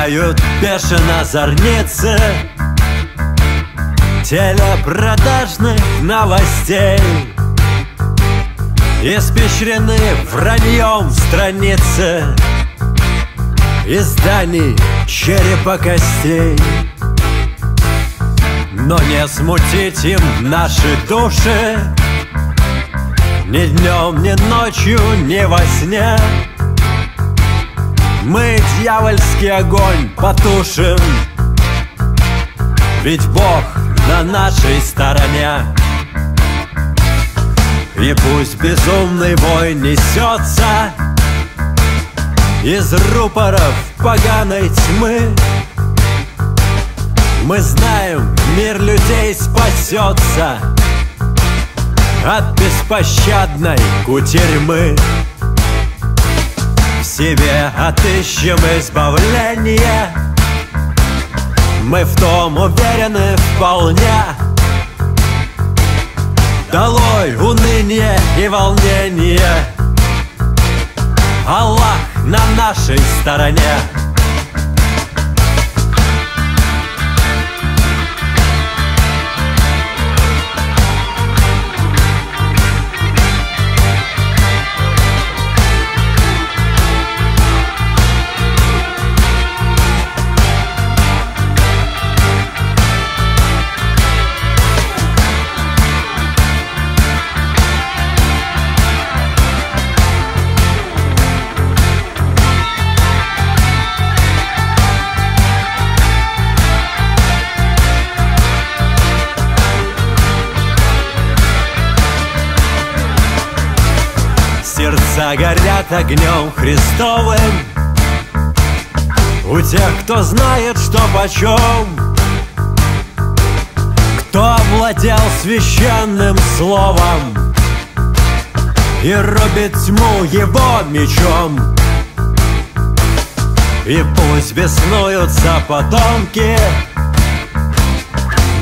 Мигают бешено зорницы Телепродажных новостей. Испещрены враньем страницы. Изданий черепа костей. Но не смутить им наши души. Ни днем, ни ночью, ни во сне Мы дьявольский огонь потушим. Ведь Бог на нашей стороне. И пусть безумный вой несется Из рупоров поганой тьмы. Мы знаем, мир людей спасется От беспощадной кутерьмы себе отыщем избавление. Мы в том уверены вполне. Долой уныние и волнение. Аллах на нашей стороне Сердца горят огнем Христовым. У тех, кто знает, что почем Кто овладел священным словом И рубит тьму его мечом. И пусть беснуются потомки.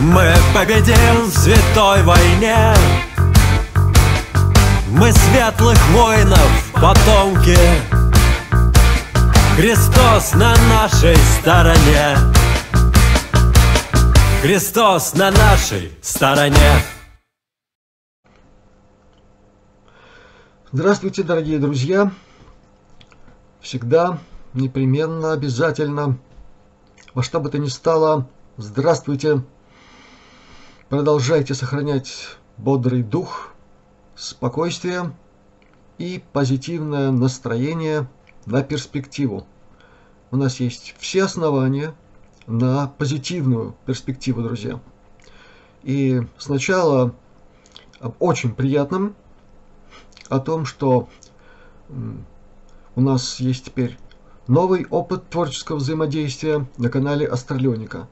Мы победим в святой войне светлых воинов, потомки Христос на нашей стороне. Христос на нашей стороне. Здравствуйте, дорогие друзья! Всегда, непременно, обязательно, во что бы то ни стало, здравствуйте! Продолжайте сохранять бодрый дух, спокойствие и позитивное настроение на перспективу. У нас есть все основания на позитивную перспективу, друзья. И сначала об очень приятном, о том, что у нас есть теперь новый опыт творческого взаимодействия на канале Астралёника.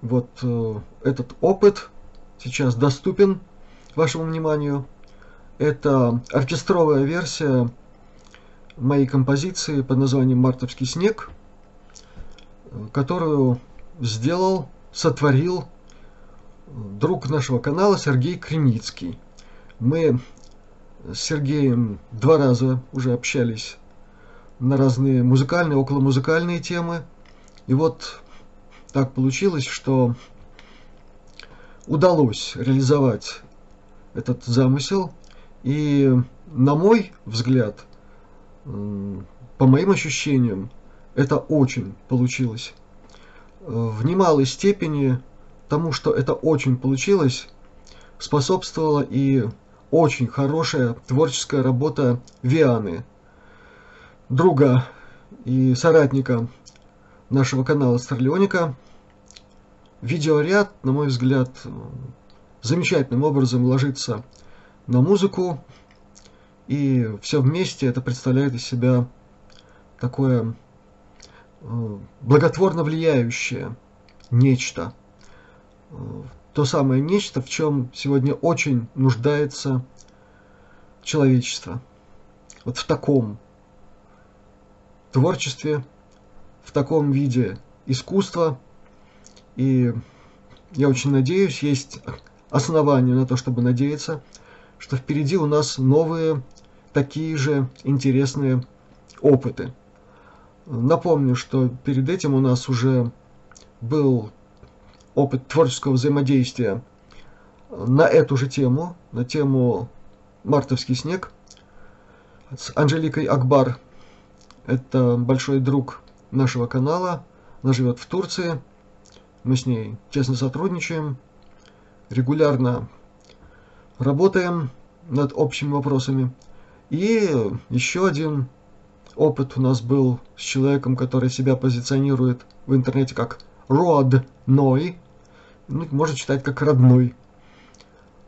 Вот э, этот опыт сейчас доступен вашему вниманию – это оркестровая версия моей композиции под названием «Мартовский снег», которую сделал, сотворил друг нашего канала Сергей Креницкий. Мы с Сергеем два раза уже общались на разные музыкальные, околомузыкальные темы. И вот так получилось, что удалось реализовать этот замысел – и на мой взгляд, по моим ощущениям, это очень получилось. В немалой степени тому, что это очень получилось, способствовала и очень хорошая творческая работа Вианы, друга и соратника нашего канала Старлеоника. Видеоряд, на мой взгляд, замечательным образом ложится на музыку, и все вместе это представляет из себя такое э, благотворно влияющее нечто. Э, то самое нечто, в чем сегодня очень нуждается человечество. Вот в таком творчестве, в таком виде искусства. И я очень надеюсь, есть основания на то, чтобы надеяться – что впереди у нас новые такие же интересные опыты. Напомню, что перед этим у нас уже был опыт творческого взаимодействия на эту же тему, на тему «Мартовский снег» с Анжеликой Акбар. Это большой друг нашего канала. Она живет в Турции. Мы с ней тесно сотрудничаем, регулярно работаем над общими вопросами. И еще один опыт у нас был с человеком, который себя позиционирует в интернете как родной, ну, можно читать как родной.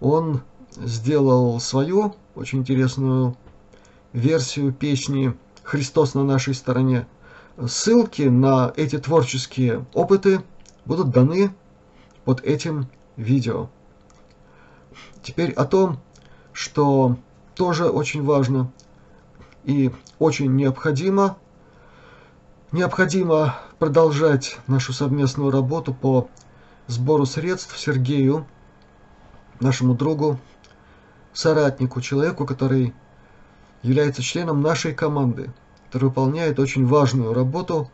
Он сделал свою очень интересную версию песни «Христос на нашей стороне». Ссылки на эти творческие опыты будут даны под этим видео. Теперь о том, что тоже очень важно и очень необходимо. Необходимо продолжать нашу совместную работу по сбору средств Сергею, нашему другу, соратнику, человеку, который является членом нашей команды, который выполняет очень важную работу.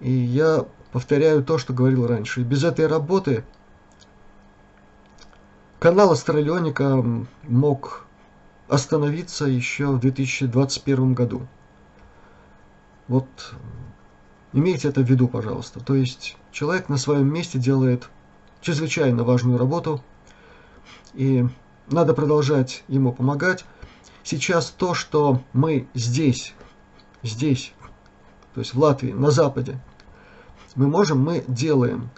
И я повторяю то, что говорил раньше. И без этой работы канал Астралионика мог остановиться еще в 2021 году. Вот имейте это в виду, пожалуйста. То есть человек на своем месте делает чрезвычайно важную работу, и надо продолжать ему помогать. Сейчас то, что мы здесь, здесь, то есть в Латвии, на Западе, мы можем, мы делаем.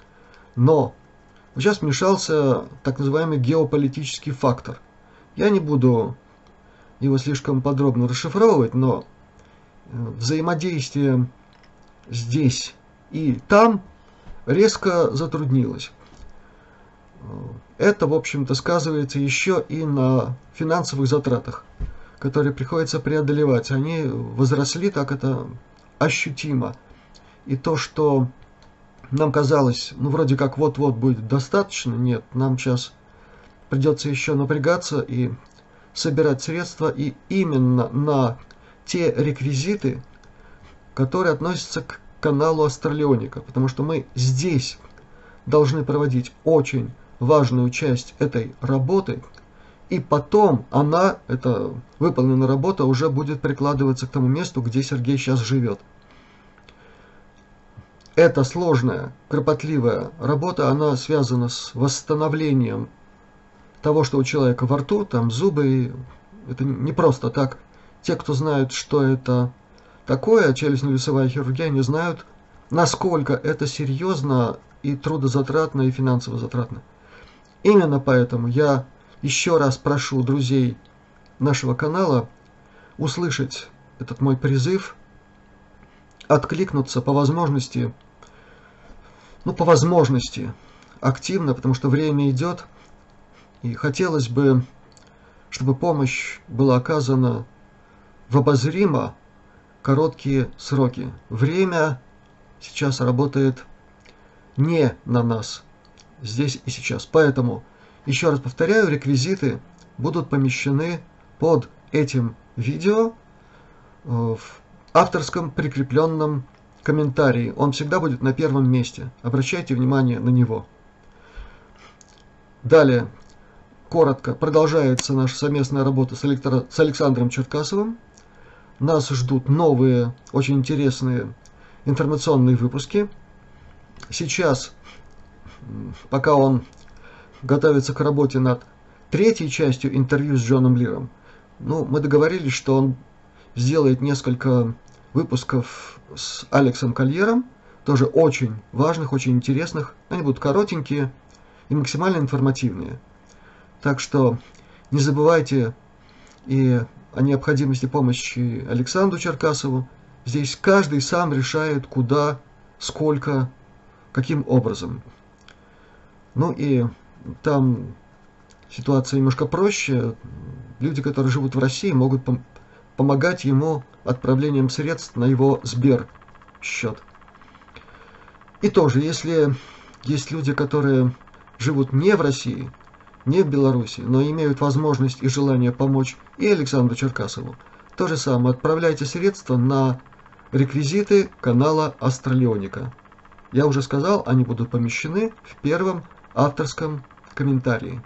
Но сейчас вмешался так называемый геополитический фактор. Я не буду его слишком подробно расшифровывать, но э, взаимодействие здесь и там резко затруднилось. Это, в общем-то, сказывается еще и на финансовых затратах, которые приходится преодолевать. Они возросли, так это ощутимо. И то, что нам казалось, ну, вроде как вот-вот будет достаточно, нет, нам сейчас придется еще напрягаться и собирать средства и именно на те реквизиты, которые относятся к каналу Астралионика, потому что мы здесь должны проводить очень важную часть этой работы, и потом она, эта выполненная работа, уже будет прикладываться к тому месту, где Сергей сейчас живет. Эта сложная, кропотливая работа, она связана с восстановлением того, что у человека во рту, там зубы, это не просто так. Те, кто знают, что это такое, челюстно-лицевая хирургия, не знают, насколько это серьезно и трудозатратно, и финансово затратно. Именно поэтому я еще раз прошу друзей нашего канала услышать этот мой призыв, откликнуться по возможности, ну, по возможности активно, потому что время идет – и хотелось бы, чтобы помощь была оказана в обозримо короткие сроки. Время сейчас работает не на нас, здесь и сейчас. Поэтому, еще раз повторяю, реквизиты будут помещены под этим видео э, в авторском прикрепленном комментарии. Он всегда будет на первом месте. Обращайте внимание на него. Далее, коротко, продолжается наша совместная работа с, электро... с Александром Черкасовым. Нас ждут новые, очень интересные информационные выпуски. Сейчас, пока он готовится к работе над третьей частью интервью с Джоном Лиром, ну, мы договорились, что он сделает несколько выпусков с Алексом Кольером, тоже очень важных, очень интересных. Они будут коротенькие и максимально информативные. Так что не забывайте и о необходимости помощи Александру Черкасову. Здесь каждый сам решает, куда, сколько, каким образом. Ну и там ситуация немножко проще. Люди, которые живут в России, могут помогать ему отправлением средств на его Сбер счет. И тоже, если есть люди, которые живут не в России, не в Беларуси, но имеют возможность и желание помочь и Александру Черкасову. То же самое, отправляйте средства на реквизиты канала Астралионика. Я уже сказал, они будут помещены в первом авторском комментарии.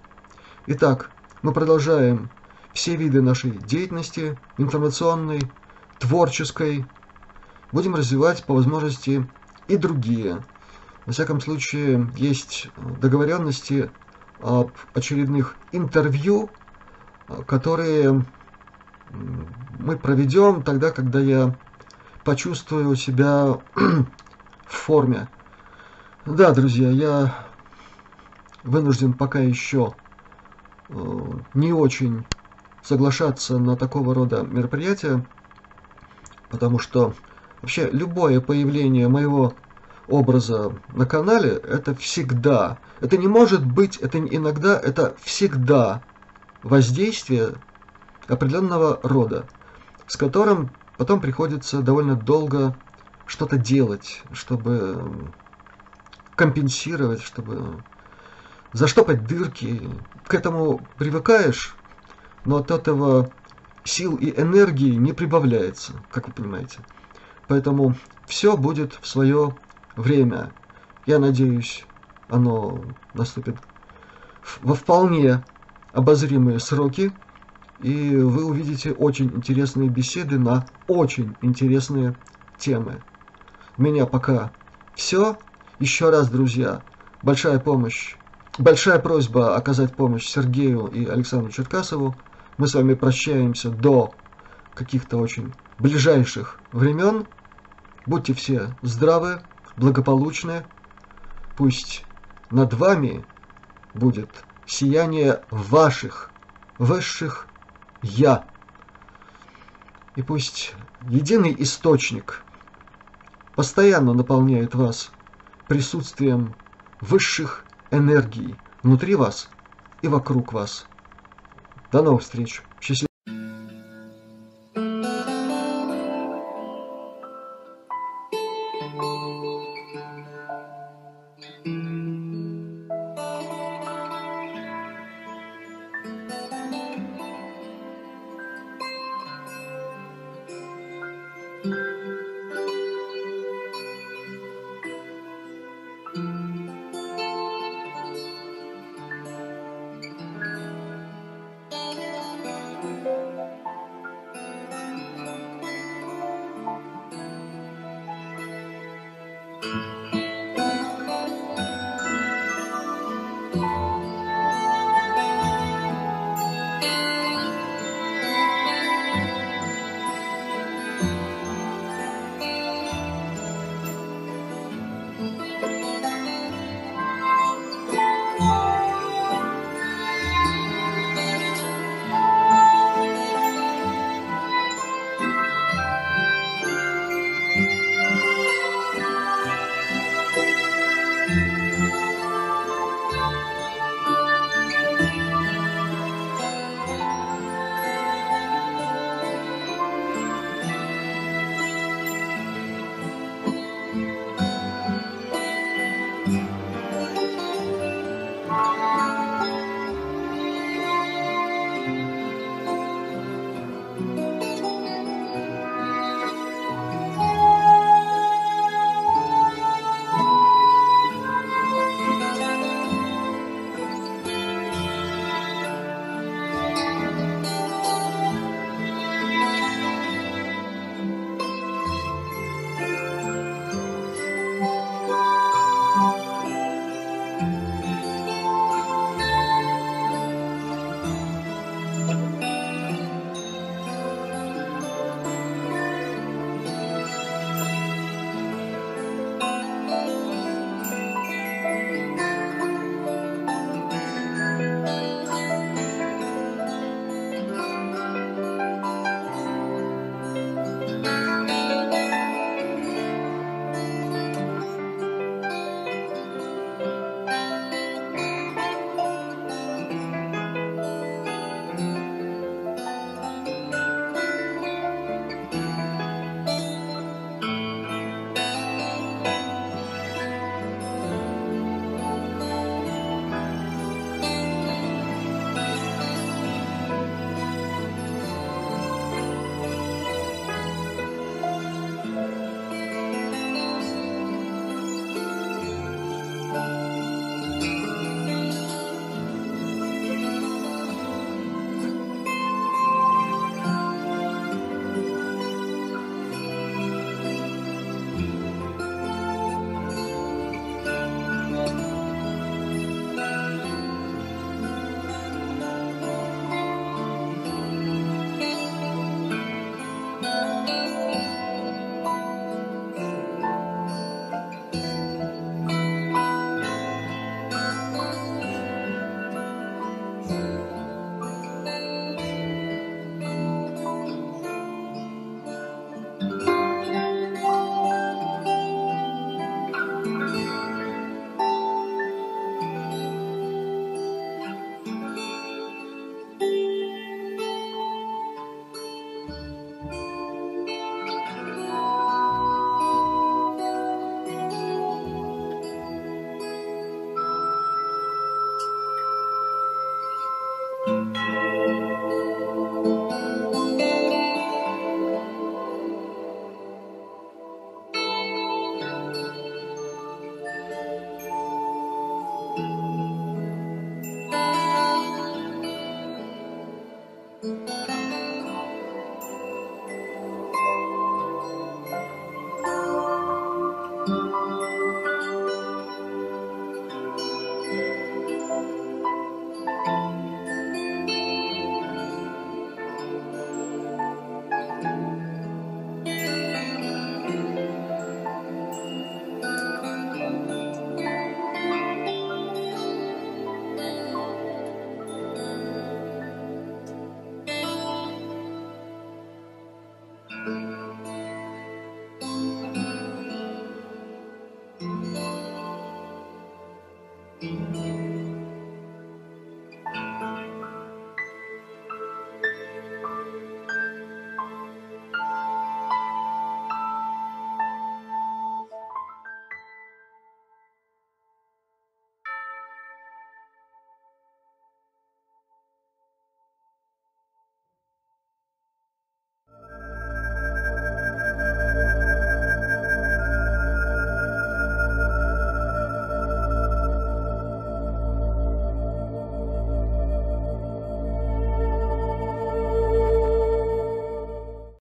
Итак, мы продолжаем все виды нашей деятельности, информационной, творческой. Будем развивать по возможности и другие. Во всяком случае, есть договоренности об очередных интервью, которые мы проведем тогда, когда я почувствую себя в форме. Да, друзья, я вынужден пока еще э, не очень соглашаться на такого рода мероприятия, потому что вообще любое появление моего образа на канале это всегда, это не может быть, это иногда, это всегда воздействие определенного рода, с которым потом приходится довольно долго что-то делать, чтобы компенсировать, чтобы заштопать дырки. К этому привыкаешь, но от этого сил и энергии не прибавляется, как вы понимаете. Поэтому все будет в свое время. Я надеюсь, оно наступит во вполне обозримые сроки, и вы увидите очень интересные беседы на очень интересные темы. У меня пока все. Еще раз, друзья, большая помощь, большая просьба оказать помощь Сергею и Александру Черкасову. Мы с вами прощаемся до каких-то очень ближайших времен. Будьте все здравы, благополучны. Пусть над вами будет сияние ваших высших «Я». И пусть единый источник постоянно наполняет вас присутствием высших энергий внутри вас и вокруг вас. До новых встреч. Счастливо.